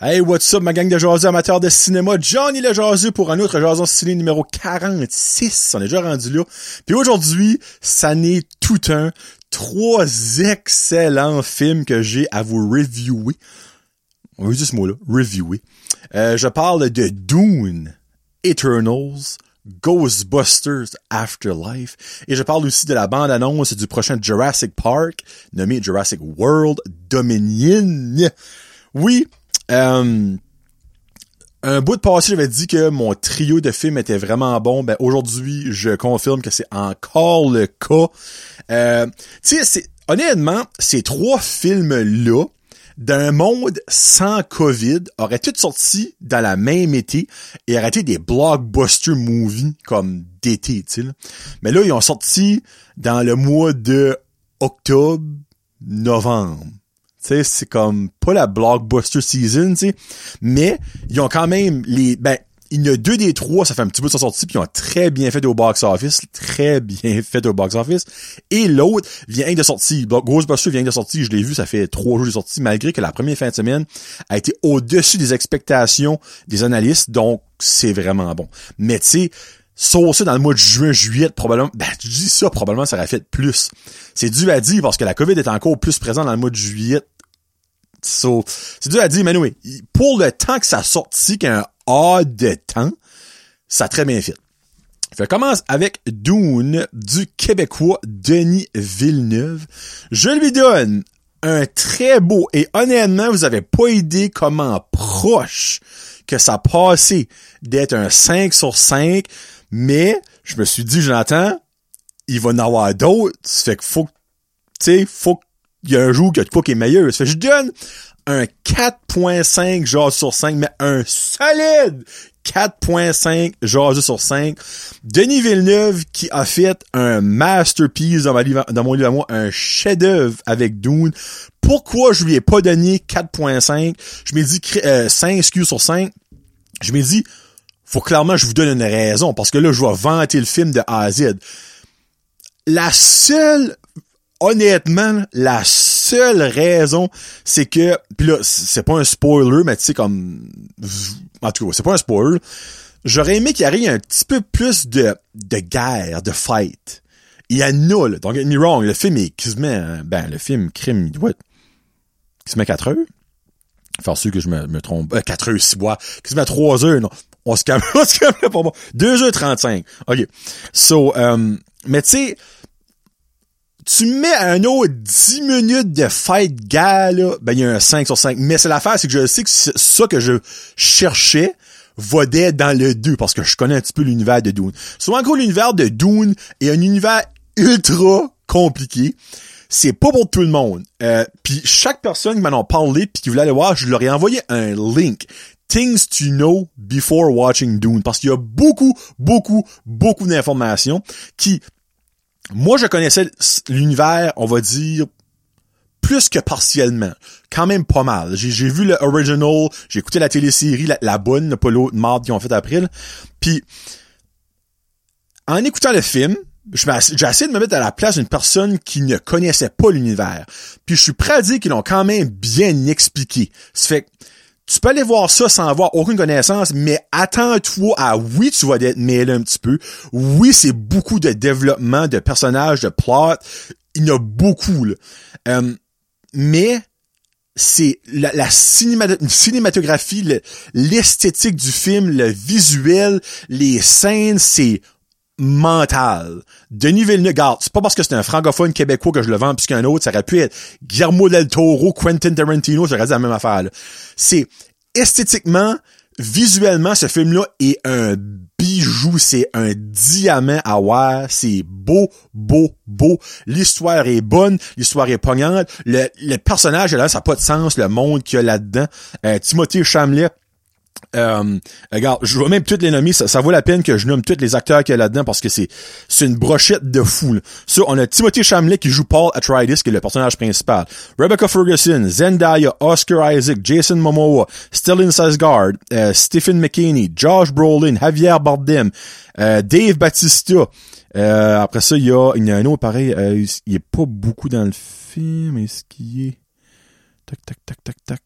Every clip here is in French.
Hey, what's up, ma gang de jaseux amateurs de cinéma? Johnny le pour un autre jason ciné numéro 46. On est déjà rendu là. Puis aujourd'hui, ça n'est tout un. Trois excellents films que j'ai à vous reviewer. On va dire ce mot-là, reviewer. Euh, je parle de Dune, Eternals, Ghostbusters Afterlife. Et je parle aussi de la bande-annonce du prochain Jurassic Park, nommé Jurassic World Dominion. Oui, euh, un bout de passé, j'avais dit que mon trio de films était vraiment bon. Ben aujourd'hui, je confirme que c'est encore le cas. Euh, tu sais, honnêtement, ces trois films-là, d'un monde sans COVID, auraient tous sorti dans la même été et auraient été des blockbuster movies comme d'été, tu. Mais là, ils ont sorti dans le mois de octobre, novembre c'est comme pas la blockbuster season, tu sais, mais ils ont quand même les ben il y a deux des trois, ça fait un petit peu de sortie, puis ils ont très bien fait au box office, très bien fait au box office. Et l'autre vient de sortir, Ghostbusters vient de sortir, je l'ai vu, ça fait trois jours de sortie, malgré que la première fin de semaine a été au-dessus des expectations des analystes, donc c'est vraiment bon. Mais tu sais, saucer dans le mois de juin, juillet, probablement, ben, tu dis ça, probablement, ça aurait fait plus. C'est dû à dire parce que la COVID est encore plus présente dans le mois de juillet So, c'est dur à dire, mais pour le temps que ça sorti, qu'un A de temps, ça a très bien fait. Je commence avec Dune du Québécois Denis Villeneuve. Je lui donne un très beau et honnêtement, vous avez pas idée comment proche que ça passait d'être un 5 sur 5, mais je me suis dit, Jonathan, il va en avoir d'autres, fait que faut, tu sais, faut il y a un jour qu'il y a de qui est meilleur. Ça fait je donne un 4.5 genre sur 5, mais un solide 4.5 jaseux sur 5. Denis Villeneuve qui a fait un masterpiece dans, ma dans mon livre à moi, un chef-d'œuvre avec Dune. Pourquoi je lui ai pas donné 4.5? Je m'ai dit 5 euh, SKU sur 5. Je m'ai dit, faut clairement je vous donne une raison, parce que là, je vais vanter le film de A à Z. La seule honnêtement, la seule raison, c'est que, puis là, c'est pas un spoiler, mais tu sais, comme, en tout cas, c'est pas un spoiler. J'aurais aimé qu'il y ait un petit peu plus de, de guerre, de fight. Il y a nul. Donc, get me wrong, le film est quasiment, ben, le film crime, il doit être, quasiment 4 heures. Faire sûr que je me, trompe. Euh, 4 heures, 6 mois. Quasiment 3 heures, non. On se calme, on se calme pour moi. 2 heures 35. OK. So, euh, mais tu sais, tu mets un autre 10 minutes de fight gars, là, ben, il y a un 5 sur 5. Mais c'est l'affaire, c'est que je sais que ça que je cherchais vodait dans le 2 parce que je connais un petit peu l'univers de Dune. Souvent, en gros, l'univers de Dune est un univers ultra compliqué. C'est pas pour tout le monde. Euh, puis chaque personne qui m'en a parlé puis qui voulait aller voir, je leur ai envoyé un link. Things to know before watching Dune. Parce qu'il y a beaucoup, beaucoup, beaucoup d'informations qui, moi, je connaissais l'univers, on va dire, plus que partiellement. Quand même pas mal. J'ai vu le original, j'ai écouté la télésérie, la, la bonne, pas l'autre marde qu'ils ont fait après. Puis, en écoutant le film, j'ai essayé de me mettre à la place d'une personne qui ne connaissait pas l'univers. Puis je suis prêt à dire qu'ils l'ont quand même bien expliqué. Ça fait tu peux aller voir ça sans avoir aucune connaissance, mais attends-toi à oui, tu vas être mêlé un petit peu. Oui, c'est beaucoup de développement de personnages, de plot. Il y en a beaucoup, là. Euh, mais c'est la, la cinématographie, l'esthétique du film, le visuel, les scènes, c'est mental. Denis Villeneuve, regarde, c'est pas parce que c'est un francophone québécois que je le vends plus qu'un autre, ça aurait pu être Guillermo del Toro, Quentin Tarantino, j'aurais dit la même affaire. C'est esthétiquement, visuellement, ce film-là est un bijou, c'est un diamant à voir, c'est beau, beau, beau. L'histoire est bonne, l'histoire est poignante, le, le personnage, là, ça n'a pas de sens, le monde qu'il y a là-dedans. Euh, Timothée Chamlet, euh, regarde, je vois même toutes les nommer, ça, vaut la peine que je nomme tous les acteurs qu'il y a là-dedans parce que c'est c'est une brochette de fou. Ça, on a Timothy Chamlet qui joue Paul Atreides, qui est le personnage principal. Rebecca Ferguson, Zendaya, Oscar Isaac, Jason Momoa, Stellan Skarsgård, euh, Stephen McKinney, Josh Brolin, Javier Bardem, euh, Dave Batista. Euh, après ça, il y a, un autre pareil, il est pas beaucoup dans le film, est-ce qu'il est... Tac, tac, tac, tac, tac.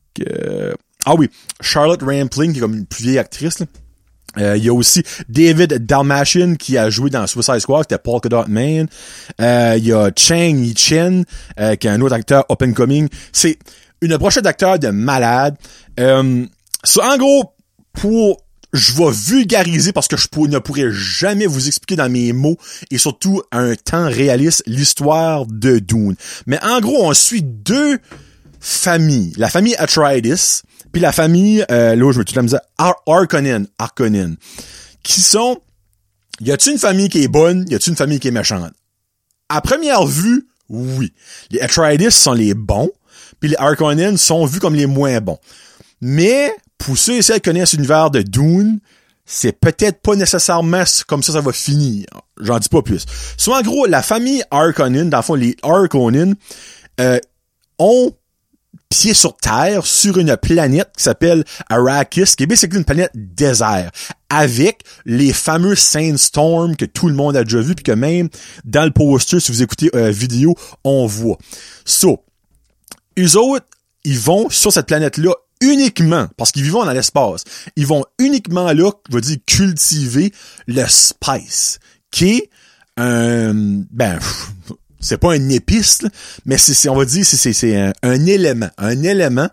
Ah oui, Charlotte Rampling, qui est comme une plus vieille actrice, là. Euh, il y a aussi David Dalmatian qui a joué dans Suicide Squad, qui était Polka Dot Man. Euh, il y a Chang Yi-chen, euh, qui est un autre acteur up and coming. C'est une brochette d'acteurs de malade. Euh, en gros, pour je vais vulgariser parce que je ne pourrais jamais vous expliquer dans mes mots et surtout un temps réaliste l'histoire de Dune. Mais en gros, on suit deux familles. La famille Atreides, puis la famille, euh, là, je veux tout la dire, Ar Arconin, Arconin, qui sont, y a-t-il une famille qui est bonne, y a-t-il une famille qui est méchante? À première vue, oui. Les Atreides sont les bons, puis les Arconin sont vus comme les moins bons. Mais, pour ceux et celles qui connaissent l'univers de Dune, c'est peut-être pas nécessairement comme ça ça va finir. J'en dis pas plus. Soit en gros, la famille Arconin, dans le fond, les Arconin, euh, ont pied sur Terre, sur une planète qui s'appelle Arrakis, qui est basically une planète désert, avec les fameux Sandstorm que tout le monde a déjà vu, puis que même dans le poster, si vous écoutez euh, vidéo, on voit. So, eux autres, ils vont sur cette planète-là uniquement, parce qu'ils vivent dans l'espace, ils vont uniquement là, je veux dire, cultiver le spice, qui est un, ben, c'est pas un épice, mais c'est, on va dire, c'est, c'est, un, un, élément, un élément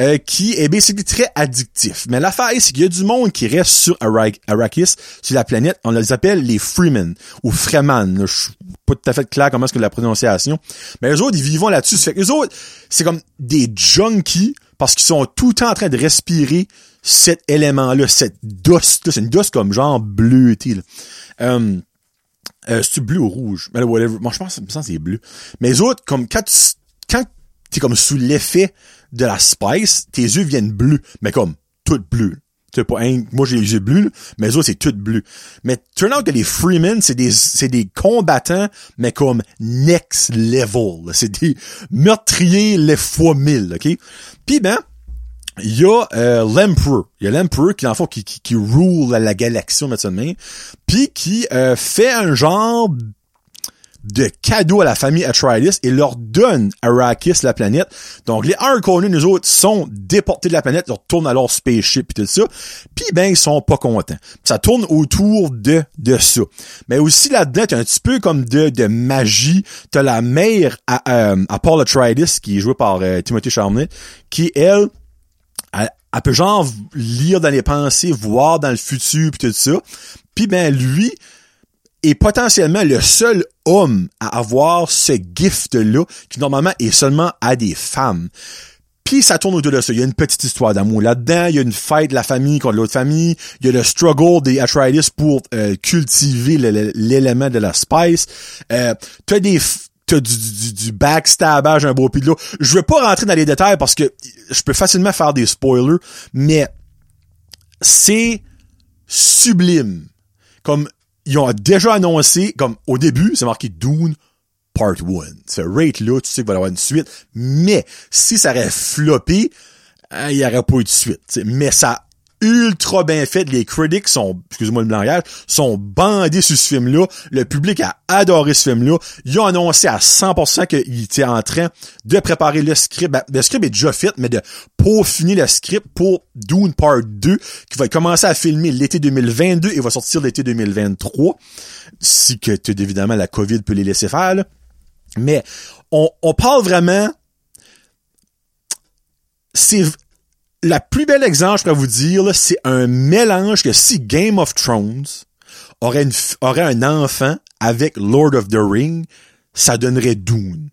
euh, qui est basically très addictif. Mais l'affaire, c'est qu'il y a du monde qui reste sur Arrakis, sur la planète, on les appelle les Freemen, ou Freeman, je suis pas tout à fait clair comment est-ce que la prononciation, mais eux autres, ils vivent là-dessus. Fait eux autres, c'est comme des junkies, parce qu'ils sont tout le temps en train de respirer cet élément-là, cette dust, c'est une dust comme genre bleutée, là. Euh, euh, c'est bleu ou rouge? Mais whatever. Moi, je pense, que c'est bleu. Mais autres, comme, quand tu, quand t'es comme sous l'effet de la spice, tes yeux viennent bleus. Mais comme, tout bleu. C'est pas moi j'ai les yeux bleus, mais les autres c'est tout bleu. Mais turn out que les Freemen, c'est des, c'est des combattants, mais comme next level. C'est des meurtriers les fois mille, ok? Puis ben, il y a euh. Il y a l'Emperor qui, en fait, qui, qui, qui rule la, galaxie, on met ça de main, puis qui euh, fait un genre de cadeau à la famille Atreides et leur donne Arrakis, la planète. Donc, les Harkonnen, nous autres, sont déportés de la planète, ils retournent à leur spaceship et tout ça. Puis, ben, ils sont pas contents. Ça tourne autour de, de ça. Mais aussi, là-dedans, t'as un petit peu comme de, de magie. T'as la mère à, euh, à Paul Atreides, qui est jouée par euh, Timothy Chalamet, qui, elle, elle, peut genre lire dans les pensées, voir dans le futur puis tout ça. Puis ben lui est potentiellement le seul homme à avoir ce gift-là qui normalement est seulement à des femmes. Puis ça tourne autour de ça. Il y a une petite histoire d'amour là-dedans. Il y a une fête de la famille contre l'autre famille. Il y a le struggle des Atreides pour euh, cultiver l'élément de la spice. Euh, tu as des du, du, backstabage un beau pis de là. Je veux pas rentrer dans les détails parce que je peux facilement faire des spoilers, mais c'est sublime. Comme ils ont déjà annoncé, comme au début, c'est marqué Dune Part 1. Ce rate-là, tu sais qu'il va y avoir une suite. Mais si ça aurait floppé, hein, il n'y aurait pas eu de suite. Mais ça ultra bien fait. Les critics sont, excusez-moi le langage, sont bandés sur ce film-là. Le public a adoré ce film-là. Ils ont annoncé à 100% qu'il était en train de préparer le script. Ben, le script est déjà fait, mais de peaufiner le script pour Dune Part 2, qui va commencer à filmer l'été 2022 et va sortir l'été 2023. Si que, évidemment, la COVID peut les laisser faire, Mais, on, on parle vraiment c'est la plus belle exemple, je pourrais vous dire, c'est un mélange que si Game of Thrones aurait, un enfant avec Lord of the Ring, ça donnerait Dune.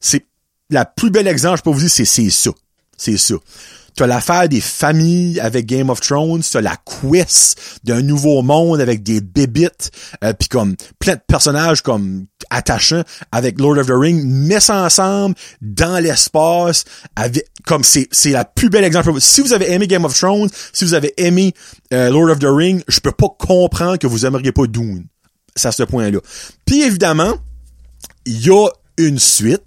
C'est la plus belle exemple, je peux vous dire, c'est ça. C'est ça. T'as l'affaire des familles avec Game of Thrones, t'as la quest d'un nouveau monde avec des bébites, euh, puis comme plein de personnages comme attachants avec Lord of the Ring, mais ça ensemble dans l'espace, avec comme c'est c'est la plus belle exemple. Si vous avez aimé Game of Thrones, si vous avez aimé euh, Lord of the Ring, je peux pas comprendre que vous aimeriez pas Dune. C'est à ce point-là. Puis évidemment, il y a une suite.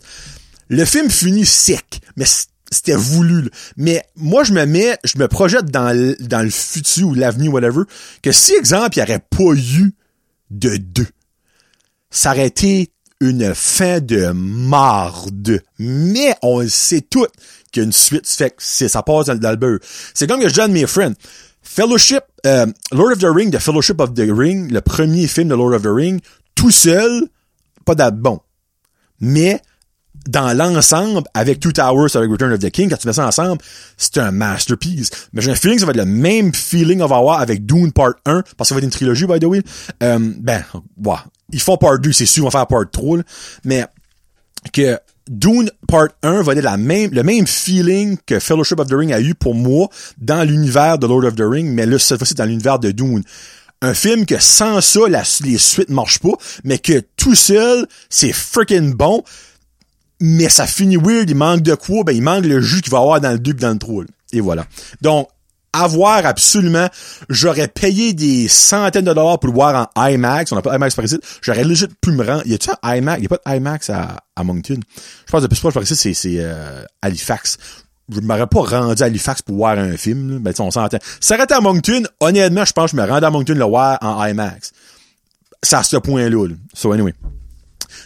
Le film finit sec, mais c'était voulu. Mais moi, je me mets, je me projette dans le, dans le futur ou l'avenir, whatever, que si, exemple, il n'y aurait pas eu de deux, ça aurait été une fin de marde. Mais on le sait tout qu'il y a une suite, fait que ça passe dans, le beurre. C'est comme que je à mes friends. Fellowship, euh, Lord of the Ring, The Fellowship of the Ring, le premier film de Lord of the Ring, tout seul, pas bon. Mais, dans l'ensemble, avec Two Towers, avec Return of the King, quand tu mets ça ensemble, c'est un masterpiece. Mais j'ai un feeling que ça va être le même feeling qu'on va avoir avec Dune Part 1, parce que ça va être une trilogie, by the way. Euh, ben, ouais. Ils font Part 2, c'est sûr, ils vont faire Part 3, mais que Dune Part 1 va être la même, le même feeling que Fellowship of the Ring a eu pour moi dans l'univers de Lord of the Ring, mais là, cette fois-ci, dans l'univers de Dune. Un film que sans ça, les suites marchent pas, mais que tout seul, c'est freaking bon, mais ça finit weird, il manque de quoi? Ben, il manque le jus qu'il va avoir dans le 2 et dans le 3. Et voilà. Donc, avoir absolument, j'aurais payé des centaines de dollars pour le voir en IMAX. On n'a pas IMAX par ici. J'aurais legit pu me rendre. Y a-tu un IMAX? Y a pas d'IMAX à, à Moncton? Je pense que le plus proche par ici, c'est, euh, Halifax. Je m'aurais pas rendu à Halifax pour voir un film, là. Ben, on s'entend. Été à Moncton, honnêtement, je pense que je me rendais à Moncton le voir en IMAX. C'est à ce point-là, là. So, anyway.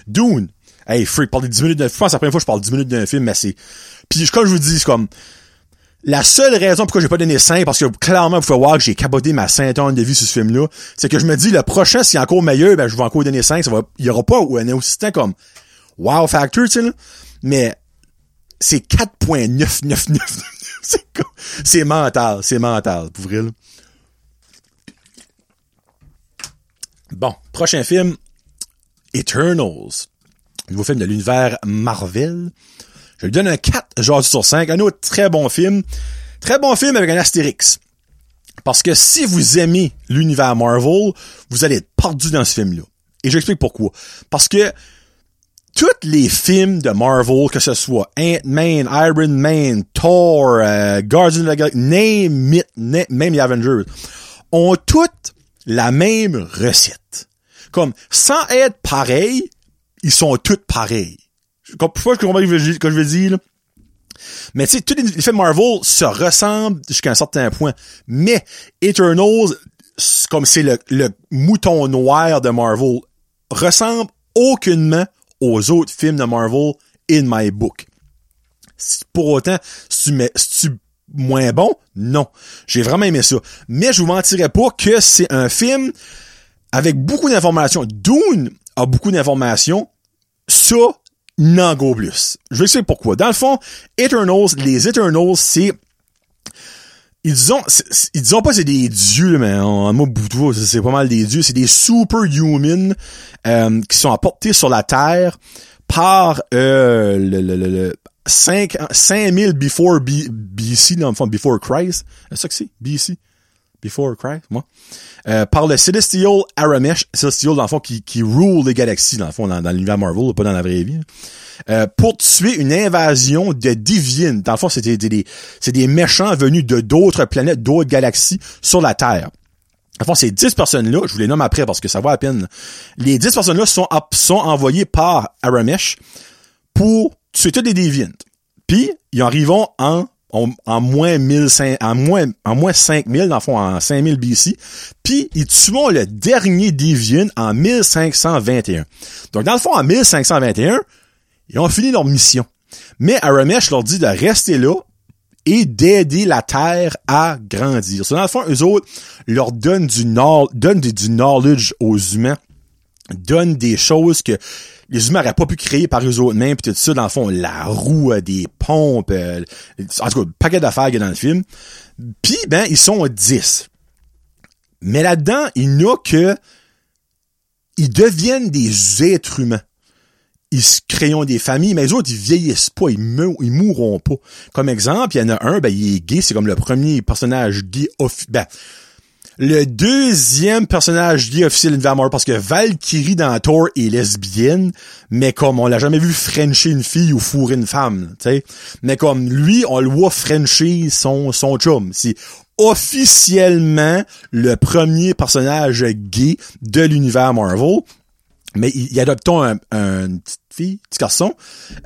Dune. Hey, freak, parler 10 minutes de, je pense que la première fois que je parle 10 minutes d'un film, mais c'est, puis comme je vous dis, c'est comme, la seule raison pourquoi j'ai pas donné 5, parce que clairement, vous pouvez voir que j'ai caboté ma ceinture de vie sur ce film-là, c'est que je me dis, le prochain, s'il est encore meilleur, ben, je vais encore donner 5, ça va, il y aura pas un assistant comme wow factor, tu sais, là. Mais, c'est 4.999. c'est c'est mental, c'est mental, pour vrai. Bon, prochain film, Eternals. Nouveau film de l'univers Marvel. Je lui donne un 4 genre sur 5. Un autre très bon film. Très bon film avec un astérix. Parce que si vous aimez l'univers Marvel, vous allez être perdu dans ce film-là. Et j'explique pourquoi. Parce que tous les films de Marvel, que ce soit Ant-Man, Iron Man, Thor, euh, Guardians of the Galaxy, name même les Avengers, ont toutes la même recette. Comme, sans être pareil, ils sont toutes pareils. Je comprends ce que je veux dire? Mais tu sais, tous les films Marvel se ressemblent jusqu'à un certain point. Mais Eternals, comme c'est le, le mouton noir de Marvel, ressemble aucunement aux autres films de Marvel in my book. Pour autant, si tu moins bon? Non. J'ai vraiment aimé ça. Mais je vous mentirais pas que c'est un film avec beaucoup d'informations. Dune a beaucoup d'informations. Ça, n'en go plus. Je vais expliquer pourquoi. Dans le fond, Eternals, les Eternals, c'est ils ont, ils disent pas c'est des dieux, mais en mot bout c'est pas mal des dieux. C'est des superhumans euh, qui sont apportés sur la Terre par euh, le, le, le, 5, 5000 before BC, dans le fond, before Christ. C'est ça que c'est? BC? Before Christ, moi. Euh, par le Celestial Aramesh, Celestial, dans le fond, qui, qui rule les galaxies, dans le fond, dans, l'univers Marvel, pas dans la vraie vie. Euh, pour tuer une invasion de divines. Dans le fond, c'était c'est des méchants venus de d'autres planètes, d'autres galaxies sur la Terre. En fond, ces 10 personnes-là, je vous les nomme après parce que ça vaut à peine. Les 10 personnes-là sont, envoyées par Aramesh pour tuer toutes les divines. Puis, ils arrivent en en, moins 1500, en moins, en moins 5000, dans le fond, en 5000 BC. Puis, ils tuent le dernier Deviant en 1521. Donc, dans le fond, en 1521, ils ont fini leur mission. Mais Aramesh leur dit de rester là et d'aider la Terre à grandir. Dans le fond, eux autres leur donnent du, donnent du knowledge aux humains, donnent des choses que les humains n'auraient pas pu créer par eux autres mêmes, puis tout ça, dans le fond, la roue, euh, des pompes, euh, en tout cas, paquet d'affaires qu'il y a dans le film. Puis, ben, ils sont 10. Mais là-dedans, il n'y a que... Ils deviennent des êtres humains. Ils se créent des familles, mais les autres, ils vieillissent pas, ils, ils mourront pas. Comme exemple, il y en a un, ben, il est gay, c'est comme le premier personnage gay. Ben, le deuxième personnage gay officiel d'univers Marvel, parce que Valkyrie dans Thor est lesbienne, mais comme on l'a jamais vu frencher une fille ou fourrer une femme, tu. Mais comme lui, on le voit frencher son, son chum. C'est officiellement le premier personnage gay de l'univers Marvel. Mais il, adopte un, un, une petite fille, petit garçon.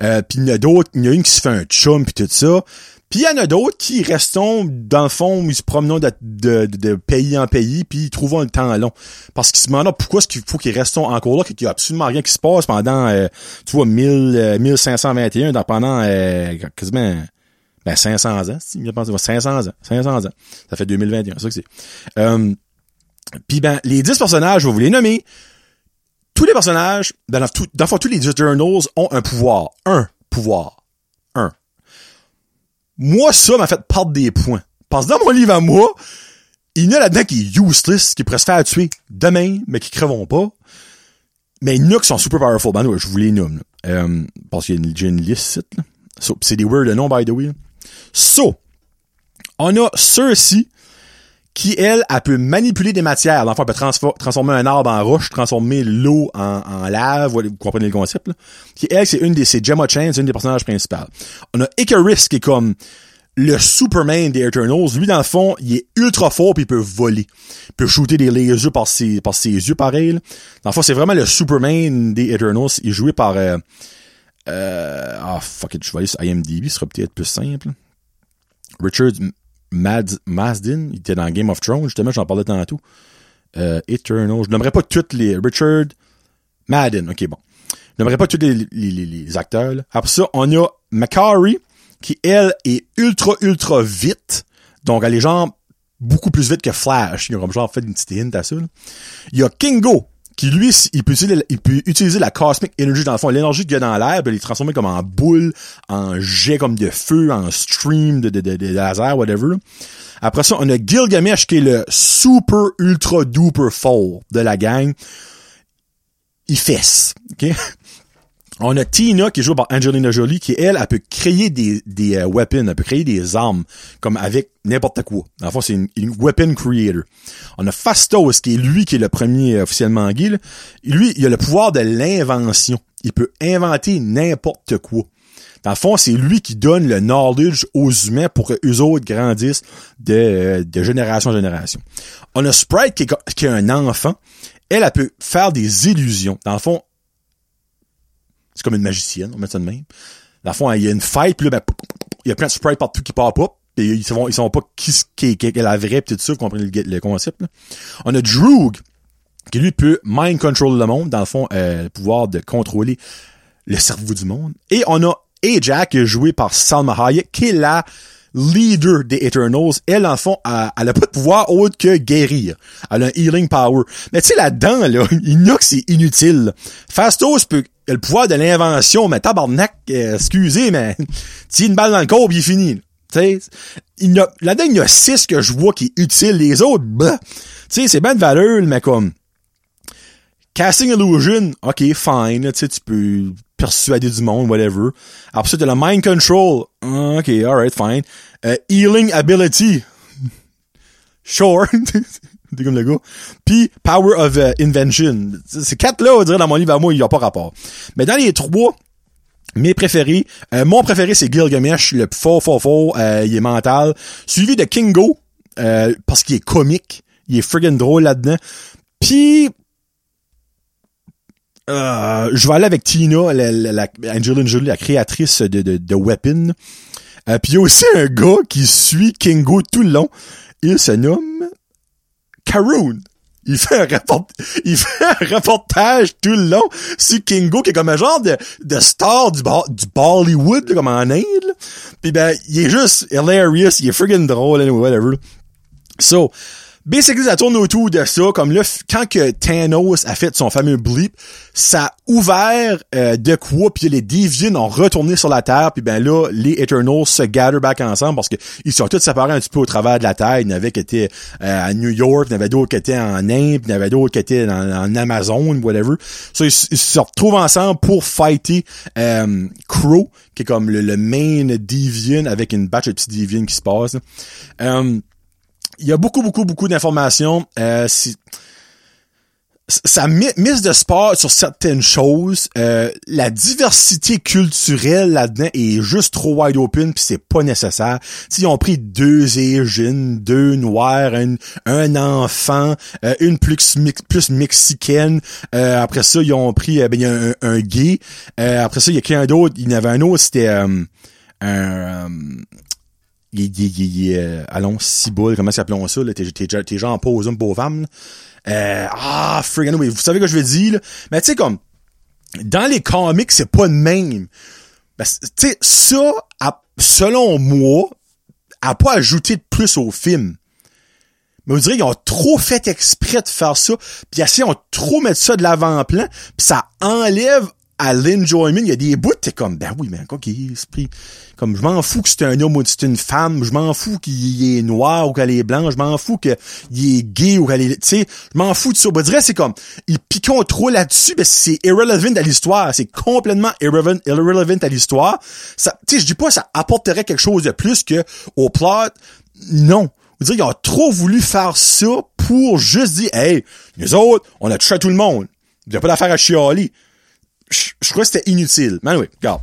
Euh, puis il y en a d'autres, il y en a une qui se fait un chum puis tout ça. Puis il y en a d'autres qui restons, dans le fond, ils se promenent de, de, de pays en pays, puis ils trouvent le temps long. Parce qu'ils se demandent pourquoi est-ce qu'il faut qu'ils restent encore là, qu'il y a absolument rien qui se passe pendant, euh, tu vois, 1000, 1521, euh, pendant euh, quasiment ben 500 ans, si, je pense, 500 ans, 500 ans. Ça fait 2021, c'est ça que c'est. Euh, puis ben, les 10 personnages, je vais vous les nommer. Tous les personnages, dans, tout, dans tous les Eternals ont un pouvoir. Un pouvoir. Moi, ça m'a fait perdre des points. Parce que dans mon livre à moi, il y en a là-dedans qui est useless, qui pourrait se faire tuer demain, mais qui crèveront pas. Mais il y en a qui sont super powerful. Ben, je vous les nomme. Euh, parce qu'il y a une, une liste, là. c'est des words de nom, by the way. So, on a ceux-ci qui, elle, elle peut manipuler des matières. L'enfant peut transformer un arbre en roche, transformer l'eau en, lave, vous comprenez le concept, là. Qui, elle, c'est une des, c'est Gemma Chan, c'est une des personnages principaux. On a Icarus, qui est comme le Superman des Eternals. Lui, dans le fond, il est ultra fort pis il peut voler. Il peut shooter des lasers par ses, par ses yeux, pareil. Dans le fond, c'est vraiment le Superman des Eternals. Il est joué par, euh, euh, ah, fuck it, je vais aller sur IMDb, ce sera peut-être plus simple. Richard Mad Masdin, il était dans Game of Thrones, justement, j'en parlais tantôt. Euh, Eternal, je n'aimerais pas toutes les... Richard Madden, ok, bon. Je n'aimerais pas tous les, les, les, acteurs. Là. Après ça, on a Macari, qui, elle, est ultra, ultra vite. Donc, elle est genre beaucoup plus vite que Flash. Il a comme genre fait une petite hint à ça. Là. Il y a Kingo, qui lui, il peut utiliser, la cosmic energy dans le fond, l'énergie qu'il y a dans l'air, il est transformé comme en boule, en jet comme de feu, en stream de, de, de, laser, whatever. Après ça, on a Gilgamesh qui est le super ultra duper fort de la gang. Il fesse, ok? On a Tina qui est jouée par Angelina Jolie qui elle, elle peut créer des, des euh, weapons, elle peut créer des armes comme avec n'importe quoi. En fait, c'est une, weapon creator. On a Fastos qui est lui qui est le premier euh, officiellement gay. Lui, il a le pouvoir de l'invention. Il peut inventer n'importe quoi. Dans le fond, c'est lui qui donne le knowledge aux humains pour que eux autres grandissent de, euh, de génération en génération. On a Sprite qui est, qui est un enfant. Elle, elle peut faire des illusions. Dans le fond, c'est comme une magicienne, on met ça de même. Dans le fond, il y a une fight, puis là, ben, il y a plein de sprites partout qui pop up. Et ils savent, ils savent pas qui, qui, qui est la vraie, pis tout ça, vous comprenez le, concept. Là. On a Droog, qui lui peut mind control le monde, dans le fond, euh, le pouvoir de contrôler le cerveau du monde. Et on a Ajax, qui est joué par Salma Hayek, qui est la leader des Eternals, elle, en fond, elle, a pas de pouvoir autre que guérir. Elle a un healing power. Mais tu sais, là-dedans, là, il y a que c'est inutile. Fastos peut, le pouvoir de l'invention, mais tabarnak, euh, excusez, mais tire une balle dans le corps, il est fini. Tu il y a, là-dedans, il y a six que je vois qui est utile. Les autres, bah. Tu sais, c'est bien de valeur, mais comme, Casting Illusion, ok, fine, tu tu peux persuader du monde, whatever. Après ça, t'as le Mind Control, ok, alright, fine. Uh, healing Ability, sure, t'es comme le gars. Puis Power of uh, Invention. Ces quatre-là, on dirait, dans mon livre à moi, il n'y a pas rapport. Mais dans les trois, mes préférés, euh, mon préféré, c'est Gilgamesh, le fort, fort, fort, euh, il est mental. Suivi de Kingo, euh, parce qu'il est comique. Il est friggin' drôle là-dedans. Puis euh, je vais aller avec Tina, la, la, Angelina Jolie, la créatrice de, de, de Weapon. Euh, Puis il y a aussi un gars qui suit Kingo tout le long. Il se nomme Karoon. Il fait un rapport, il fait un reportage tout le long sur Kingo, qui est comme un genre de, de star du, du Bollywood, comme en Inde. Puis ben, il est juste hilarious, il est friggin' drôle, anyway, whatever. So, Basically, ça tourne autour de ça. Comme là, quand que Thanos a fait son fameux blip, ça a ouvert euh, de quoi, puis les Deviants ont retourné sur la Terre, puis ben là, les Eternals se gather back ensemble parce que ils sont tous séparés un petit peu au travers de la Terre. Il y en avait qui étaient euh, à New York, il y en avait d'autres qui étaient en Inde, il y en avait d'autres qui étaient en, Amazon, whatever. So, ils, se retrouvent ensemble pour fighter euh, Crow, qui est comme le, main Deviant avec une batch de petits Deviants qui se passent il y a beaucoup, beaucoup, beaucoup d'informations. Euh, ça mise de sport sur certaines choses. Euh, la diversité culturelle là-dedans est juste trop wide open puis c'est pas nécessaire. S'ils ont pris deux Asians, deux Noirs, un, un enfant, euh, une plus plus mexicaine. Euh, après ça, ils ont pris ben, il y a un, un gay. après ça, il y a qu'un d'autre. Il y en avait un autre, c'était un il, il, il, euh, allons, ciboule, comment s'appelons ça, là, t'es, t'es, t'es genre en pause, une pauvre femme. Euh, ah, friggin' oui, vous savez que je veux dire, là? Mais tu sais, comme, dans les comics, c'est pas le même. Ben, tu sais, ça, selon moi, a pas ajouté de plus au film. Mais vous direz qu'ils ont trop fait exprès de faire ça, puis ils ont trop mettre ça de l'avant-plan, puis ça enlève à l'enjoyment, il y a des bouts, t'es comme, ben oui, mais quoi qu'il esprit. Comme, je m'en fous que c'est un homme ou que c'est une femme, je m'en fous qu'il est noir ou qu'elle est blanche, je m'en fous qu'il est gay ou qu'elle est, tu sais, je m'en fous de ça. Ben, je dirais, c'est comme, ils piquent trop là-dessus, ben c'est irrelevant à l'histoire, c'est complètement irrelevant, irrelevant à l'histoire. Ça, tu sais, je dis pas ça apporterait quelque chose de plus que au plot, non. Vous dire, ils ont trop voulu faire ça pour juste dire, hey, les autres, on a à tout le monde. Il n'y a pas d'affaire à chialer je, crois que c'était inutile. Mais oui, regarde.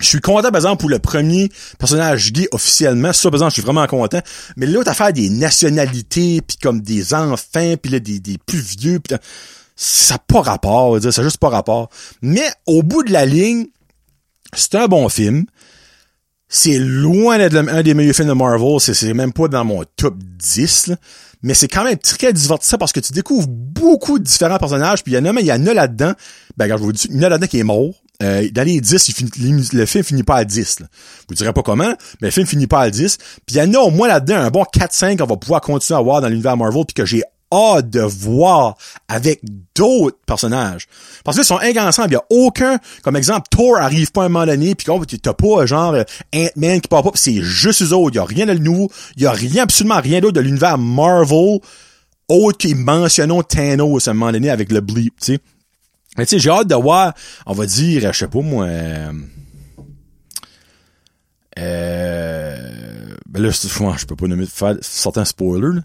Je suis content, par exemple, pour le premier personnage gay officiellement. Ça, par exemple, je suis vraiment content. Mais l'autre affaire des nationalités, puis comme des enfants, puis là, des, des plus vieux, pis ça n'a pas rapport, ça n'a juste pas rapport. Mais au bout de la ligne, c'est un bon film. C'est loin d'être un des meilleurs films de Marvel. C'est même pas dans mon top 10. Là mais c'est quand même très divertissant parce que tu découvres beaucoup de différents personnages, puis il y en a, mais il y en a là-dedans, ben, regarde, je vous dis, il y en a là-dedans qui est mort. Euh, dans les 10, il finit, le film finit pas à 10. Là. Vous direz pas comment, mais le film finit pas à 10. Puis il y en a au moins là-dedans un bon 4-5 qu'on va pouvoir continuer à voir dans l'univers Marvel, puis que j'ai hâte de voir avec d'autres personnages. Parce que ils sont ensemble. Il y a aucun, comme exemple, Thor arrive pas à un moment donné, puis t'as pas genre Ant-Man qui part pas, c'est juste eux autres. Il y a rien de nouveau. Il y a rien, absolument rien d'autre de l'univers Marvel autre qui mentionnons Thanos à un moment donné avec le bleep, tu sais. Mais tu sais, j'ai hâte de voir, on va dire, je sais pas moi, euh, euh ben là, je peux pas nommer, faire certains spoilers, là.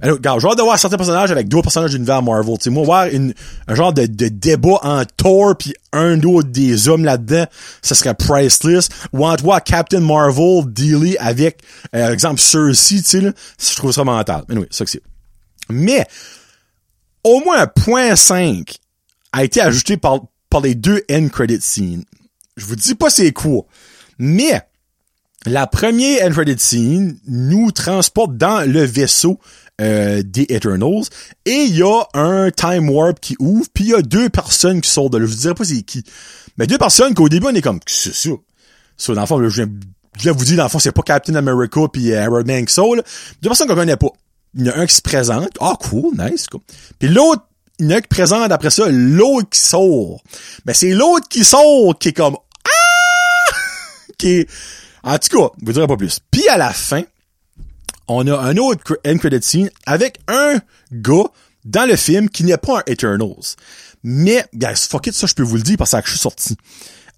Alors, regarde, j'ai hâte de voir certains personnages avec d'autres personnages d'univers Marvel. Sais, moi, voir une, un genre de, de débat en Thor puis un autre des hommes là-dedans, ça serait priceless. Ou en voir Captain Marvel dealer avec, euh, exemple, Cersei, tu sais, je trouve ça mental. Mais oui, ça que c'est. Mais, au moins un point 5 a été ajouté par, par les deux end credit scenes. Je vous dis pas c'est quoi. Mais, la première end credit scene nous transporte dans le vaisseau euh, des Eternals. Et il y a un time warp qui ouvre, puis il y a deux personnes qui sortent. Je vous dirais pas c'est qui. Mais deux personnes qu'au début, on est comme, c'est ça. Ça, dans le fond, je viens, vous dire, dans le fond, c'est pas Captain America puis euh, Iron Man Soul. Deux personnes qu'on connaît pas. Il y en a un qui se présente. Ah, cool, nice, cool. Puis l'autre, il y en a un qui présente après ça, l'autre qui sort. Mais c'est l'autre qui sort qui est comme, ah! qui est, en tout cas, je vous dirai pas plus. Puis à la fin, on a un autre end credit scene avec un gars dans le film qui n'est pas un Eternals. Mais, guys, fuck it, ça je peux vous le dire parce que je suis sorti.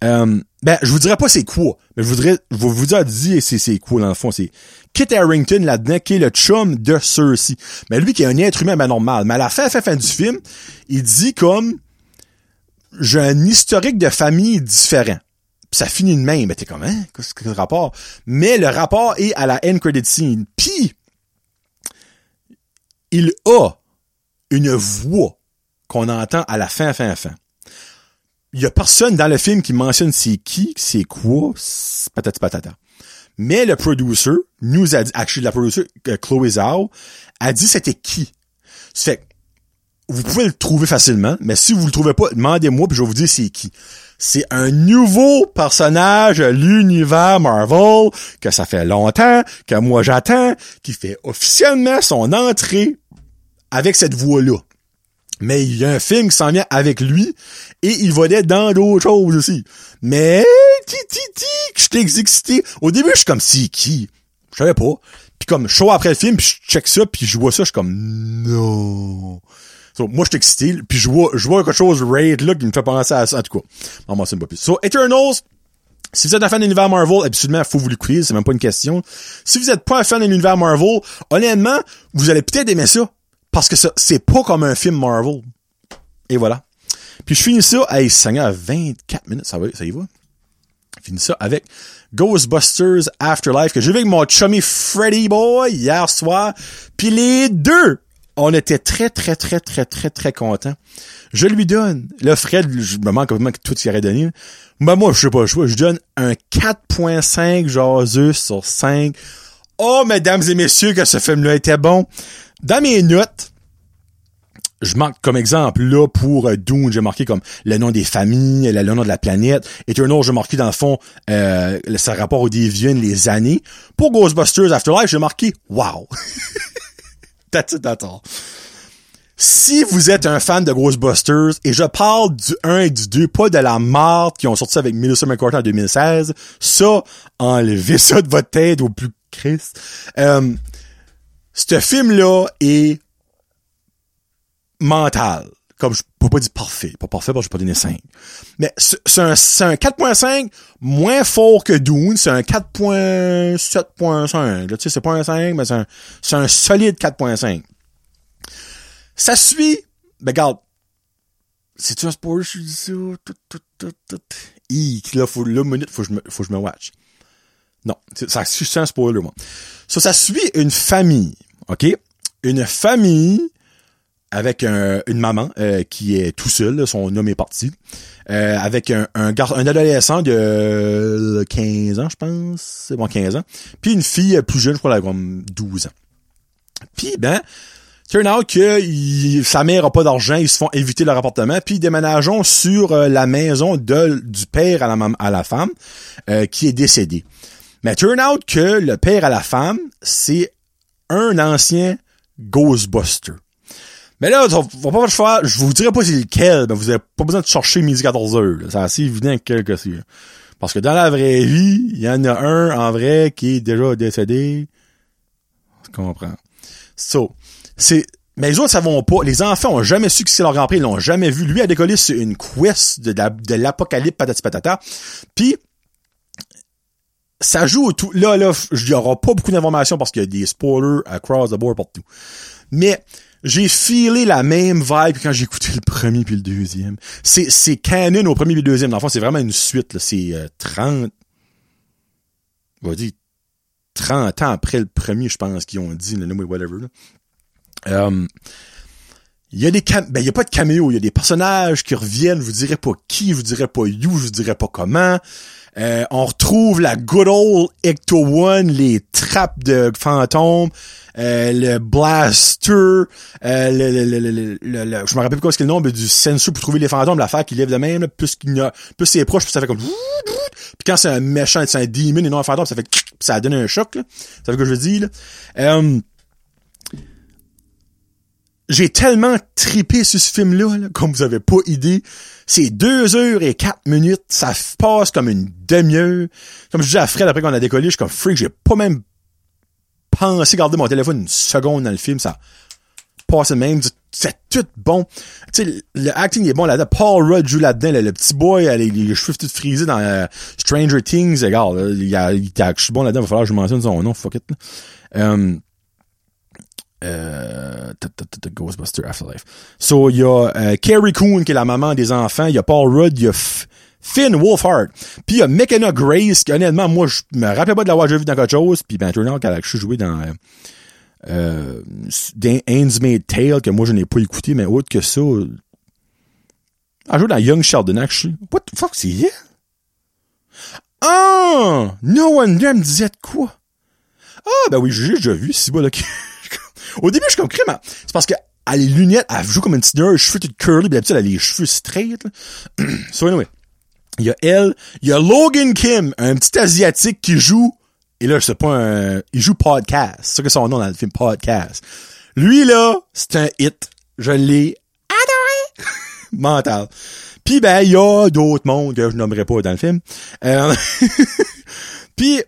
Euh, ben, je vous dirais pas c'est quoi, mais je voudrais, je vous dire, c'est quoi dans le fond, c'est Kit Harrington là-dedans, qui est le chum de Cersei. Mais lui qui est un être humain, ben normal. Mais à la fin, fin, fin du film, il dit comme, j'ai un historique de famille différent ça finit de même. Ben, t'es comme, hein, qu'est-ce que le rapport? Mais le rapport est à la end credit scene. Puis, il a une voix qu'on entend à la fin, fin, fin. Il y a personne dans le film qui mentionne c'est qui, c'est quoi, patati patata. Mais le producer nous a dit, actually, la producer, euh, Chloé Zhao, a dit c'était qui. Fait vous pouvez le trouver facilement, mais si vous le trouvez pas, demandez-moi puis je vais vous dire c'est qui. C'est un nouveau personnage l'univers Marvel que ça fait longtemps que moi j'attends, qui fait officiellement son entrée avec cette voix-là. Mais il y a un film qui s'en vient avec lui et il va être dans d'autres choses aussi. Mais ti ti ti, je t'ai excité. Au début, je suis comme c'est qui? Je savais pas. Puis comme show après le film, puis je check ça, puis je vois ça, je suis comme non moi, je suis excité, puis je vois, je vois quelque chose raid là qui me fait penser à ça, en tout cas. Moi, c'est pas plus. So, Eternals, si vous êtes un fan de l'univers Marvel, absolument, faut vous l'écouter, c'est même pas une question. Si vous êtes pas un fan de l'univers Marvel, honnêtement, vous allez peut-être aimer ça, parce que ça, c'est pas comme un film Marvel. Et voilà. Puis je finis ça, hey, à 24 minutes, ça va, ça y va. Je finis ça avec Ghostbusters Afterlife, que j'ai vu avec mon chummy Freddy Boy hier soir. Puis les deux on était très, très, très, très, très, très contents. Je lui donne, là, Fred, je me manque complètement que tout y aurait donné. Mais moi, je sais pas, je, je donne un 4.5 jaseux sur 5. Oh, mesdames et messieurs, que ce film-là était bon. Dans mes notes, je marque comme exemple là pour euh, Dune, j'ai marqué comme le nom des familles, le nom de la planète. Et Eternal, j'ai marqué dans le fond euh, ça rapport au Deviant, les années. Pour Ghostbusters Afterlife, j'ai marqué wow. That's it, that's. Si vous êtes un fan de Ghostbusters, et je parle du 1 et du 2, pas de la marde qui ont sorti avec Melissa McCarthy en 2016, ça, enlevez ça de votre tête au plus Christ. Euh, ce film-là est mental. Comme je peux pas dire parfait. Pas parfait parce que je peux pas donner 5. Mais c'est un, un 4.5 moins fort que Dune. C'est un 4.7.5. Tu sais, c'est pas un 5, mais c'est un, un solide 4.5. Ça suit, ben regarde, c'est-tu un spoiler, je dis ça? Tout, tout, tout, tout. là, faut, là, minute, faut que je me, faut que je me watch. Non, ça suit un spoiler, moi. So, ça suit une famille, OK? Une famille avec un, une maman euh, qui est tout seul, son homme est parti, euh, avec un, un, un adolescent de 15 ans, je pense, c'est bon, 15 ans, puis une fille plus jeune, je crois, comme 12 ans. Puis, ben, turn out que sa mère a pas d'argent, ils se font éviter leur appartement, puis déménageons sur euh, la maison de, du père à la, à la femme qui est décédé. Mais turn out que le père à la femme, c'est un ancien Ghostbuster. Mais là, va pas faire, je vous dirai pas c'est lequel, mais vous avez pas besoin de chercher midi 14 heures. C'est assez évident que c'est. Parce que dans la vraie vie, il y en a un en vrai qui est déjà décédé. Tu comprends? So, c'est, mais les autres savons pas. Les enfants ont jamais su que c'est leur grand-père, ils l'ont jamais vu. Lui a décollé sur une quest de, de l'apocalypse patati patata. Puis, ça joue tout. Là, là, il y aura pas beaucoup d'informations parce qu'il y a des spoilers across the board partout. Mais, j'ai filé la même vibe quand j'ai écouté le premier puis le deuxième. C'est, c'est canon au premier puis le deuxième. Dans le fond, c'est vraiment une suite, là. C'est, euh, 30, on va dire, 30 ans après le premier, je pense, qu'ils ont dit, le whatever, là. Um, il y a des cam ben il y a pas de caméo, il y a des personnages qui reviennent, je vous dirais pas qui, je vous dirais pas you, je vous dirais pas comment. Euh, on retrouve la good old Ecto One, les trappes de fantômes, euh, le blaster, euh, le, le, le, le, je me rappelle pas quoi c'est le nom du sensor pour trouver les fantômes, l'affaire qui lève de même, plus qu'il a, plus c'est proche, puis ça fait comme, puis quand c'est un méchant, c'est un demon et non un fantôme, ça fait, ça donne un choc, là. Ça fait que je veux dire, là. Euh, j'ai tellement tripé sur ce film-là, comme vous avez pas idée. C'est deux heures et quatre minutes. Ça passe comme une demi-heure. Comme je dis à Fred après qu'on a décollé, je suis comme freak, j'ai pas même pensé garder mon téléphone une seconde dans le film. Ça passe même. C'est tout bon. Tu sais, le acting est bon là-dedans. Paul Rudd joue là-dedans. le petit boy, les, les cheveux tout frisés dans euh, Stranger Things. Regarde, là, je suis bon là-dedans. Il va falloir que je mentionne son nom. Fuck it. Là. Euh, Ghostbuster Afterlife. So, il y a euh, Carrie Coon, qui est la maman des enfants. Il y a Paul Rudd. Il y a Finn Wolfhard. Puis il y a Grace, qui honnêtement, moi, je me rappelais pas de l'avoir déjà vu dans quelque chose. Puis ben, turn qu'elle a joué dans euh, Made Tale, que moi, je n'ai pas écouté, mais autre que ça... Elle joue dans Young Sheldon, actually. What the fuck, c'est elle? Ah! No Wonder me disait de quoi? Ah, ben oui, j'ai déjà vu, c'est bon, là. Au début, je suis comme crème. C'est parce que elle a les lunettes, elle joue comme une petite nerd, cheveux tout curly, d'habitude, elle a les cheveux straight. so anyway. Il y a elle, il y a Logan Kim, un petit asiatique qui joue, et là, c'est pas un, il joue podcast. C'est ça que son nom dans le film podcast. Lui, là, c'est un hit. Je l'ai adoré. Mental. Puis ben, il y a d'autres mondes que je nommerai pas dans le film. Euh... Puis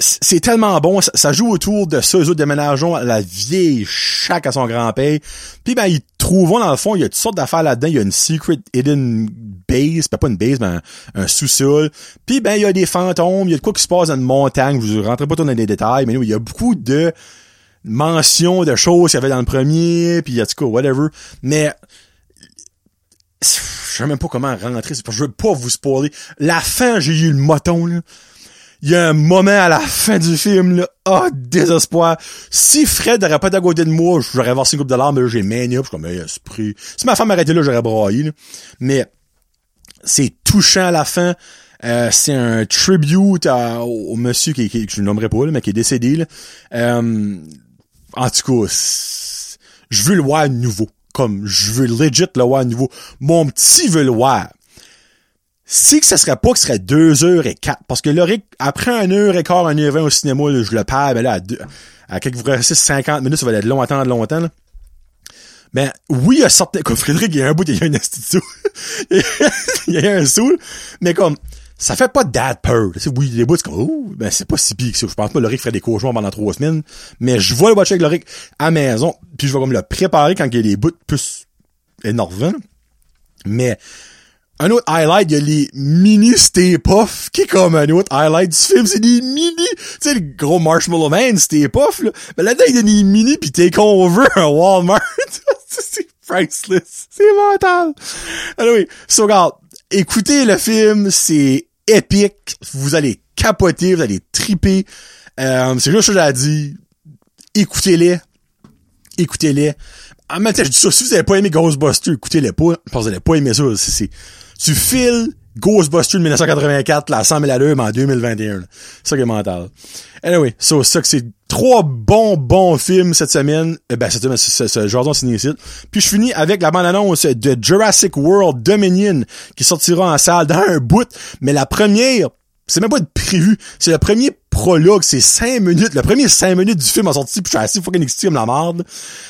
c'est tellement bon, ça, joue autour de ça, eux autres déménageons la vieille chaque à son grand-père. Puis ben ils trouvent dans le fond, il y a toutes sortes d'affaires là-dedans, il y a une secret hidden base, pas une base, mais un, sous-sol. Puis ben il y a des fantômes, il y a de quoi qui se passe dans une montagne, vous rentrez pas trop dans les détails, mais il y a beaucoup de mentions de choses qu'il y avait dans le premier, puis il y a tout cas whatever. Mais je sais même pas comment rentrer, je veux pas vous spoiler. La fin, j'ai eu le moton là il y a un moment à la fin du film, là, oh, désespoir. Si Fred n'aurait pas été à côté de moi, j'aurais versé une coupe de larmes, mais là, j'ai mania, puis comme, hey, esprit. Si ma femme arrêtait là, j'aurais braillé, là. Mais, c'est touchant à la fin. Euh, c'est un tribute au, monsieur qui, qui, que je ne nommerai pas, là, mais qui est décédé, là. Euh, en tout cas, je veux le voir nouveau. Comme, je veux legit le voir nouveau. Mon petit veut le voir c'est que ça serait pas que ce serait deux heures et quatre. Parce que Loric, après un heure et quart, un heure et vingt au cinéma, je le perds, ben là, à, deux, à quelques vous restez 50 minutes, ça va être long, attendre longtemps, là. Ben, oui, il y a sorti, comme Frédéric, il y a un bout, il y a un institut. il y a un soul. Mais comme, ça fait pas dad peur. Oui, les bouts, c'est comme, oh, ben, c'est pas si pire que ça. Je pense pas que Loric ferait des cauchemars pendant trois semaines. Mais je vais le watcher avec Loric à maison. Puis je vais comme le préparer quand il y a des bouts plus énervants. Mais, un autre highlight, il y a les mini Stay Puff, qui est comme un autre highlight du film, c'est des mini, tu sais, le gros Marshmallow Man, Stay Puff, là. Mais là-dedans, il y a des mini pis take over un Walmart. c'est priceless. C'est mental. Anyway, so, regarde, écoutez le film, c'est épique. Vous allez capoter, vous allez triper. Euh, c'est juste ce que j'ai dire. Écoutez-les. Écoutez-les. En même temps, je dis ça, si vous avez pas aimé Ghostbusters, écoutez-les pas, parce que vous avez pas aimé ça. C'est, tu files Ghostbusters de 1984, là, à 100 000 à mais en 2021. là. C'est ça qui est mental. Anyway, so, ça que c'est trois bons, bons films cette semaine. Eh ben, cette semaine, ce, ce, ce genre ciné ici. Puis je finis avec la bande-annonce de Jurassic World Dominion, qui sortira en salle dans un bout. Mais la première, c'est même pas prévu. C'est le premier prologue, c'est 5 minutes. Le premier 5 minutes du film a sorti, puis je suis assez fucking excité comme la merde.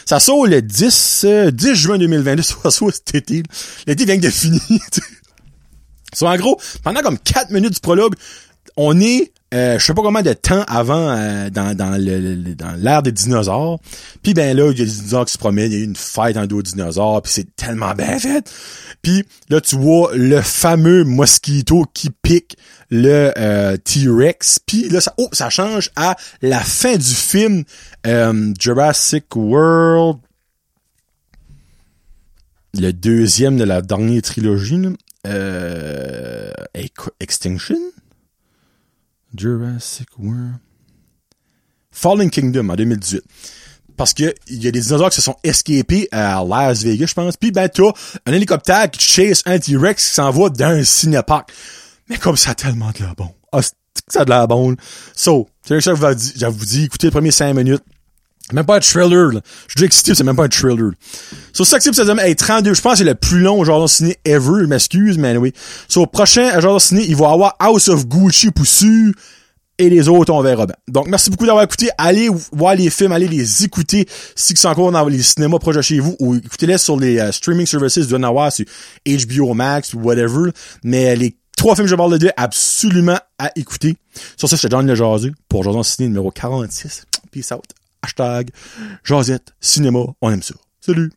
Ça sort le 10, euh, 10 juin 2022, soit, soit cet été. L'été vient de finir. So, en gros, pendant comme 4 minutes du prologue, on est, euh, je sais pas combien de temps avant euh, dans, dans le, le- dans l'ère des dinosaures. Puis ben là, il y a des dinosaures qui se promènent, il y a une fête en dos dinosaures, puis c'est tellement bien fait. Puis là, tu vois le fameux mosquito qui pique le euh, T-Rex. Puis là, ça, oh, ça change à la fin du film euh, Jurassic World. Le deuxième de la dernière trilogie. là. Euh, Ex- Extinction? Jurassic World? Fallen Kingdom en 2018. Parce que il y a des dinosaures qui se sont escapés à Las Vegas, je pense. Puis ben t'as un hélicoptère qui chase un T-Rex qui s'en va dans un cinépark. Mais comme ça a tellement de la bon. Ah, ça a de la bon. So, c'est ça que je vous dis, écoutez les premiers 5 minutes. Même pas un thriller, là. Je déjà excité, c'est même pas un thriller. Sur ça, c'est ça hey, 32, je pense que c'est le plus long genre de ciné ever, je m'excuse, mais oui. Sur le prochain genre de ciné, il va avoir House of Gucci Poussu et les autres, on verra bien. Donc, merci beaucoup d'avoir écouté. Allez voir les films, allez les écouter si c'est encore dans les cinémas proches de chez vous ou écoutez-les sur les euh, streaming services, en avoir sur HBO Max ou whatever. Mais les trois films que je parle de deux, absolument à écouter. Sur ça, c'était John Le Jaseux pour Jason Ciné numéro 46. Peace out. Hashtag Josette Cinéma. On aime ça. Salut.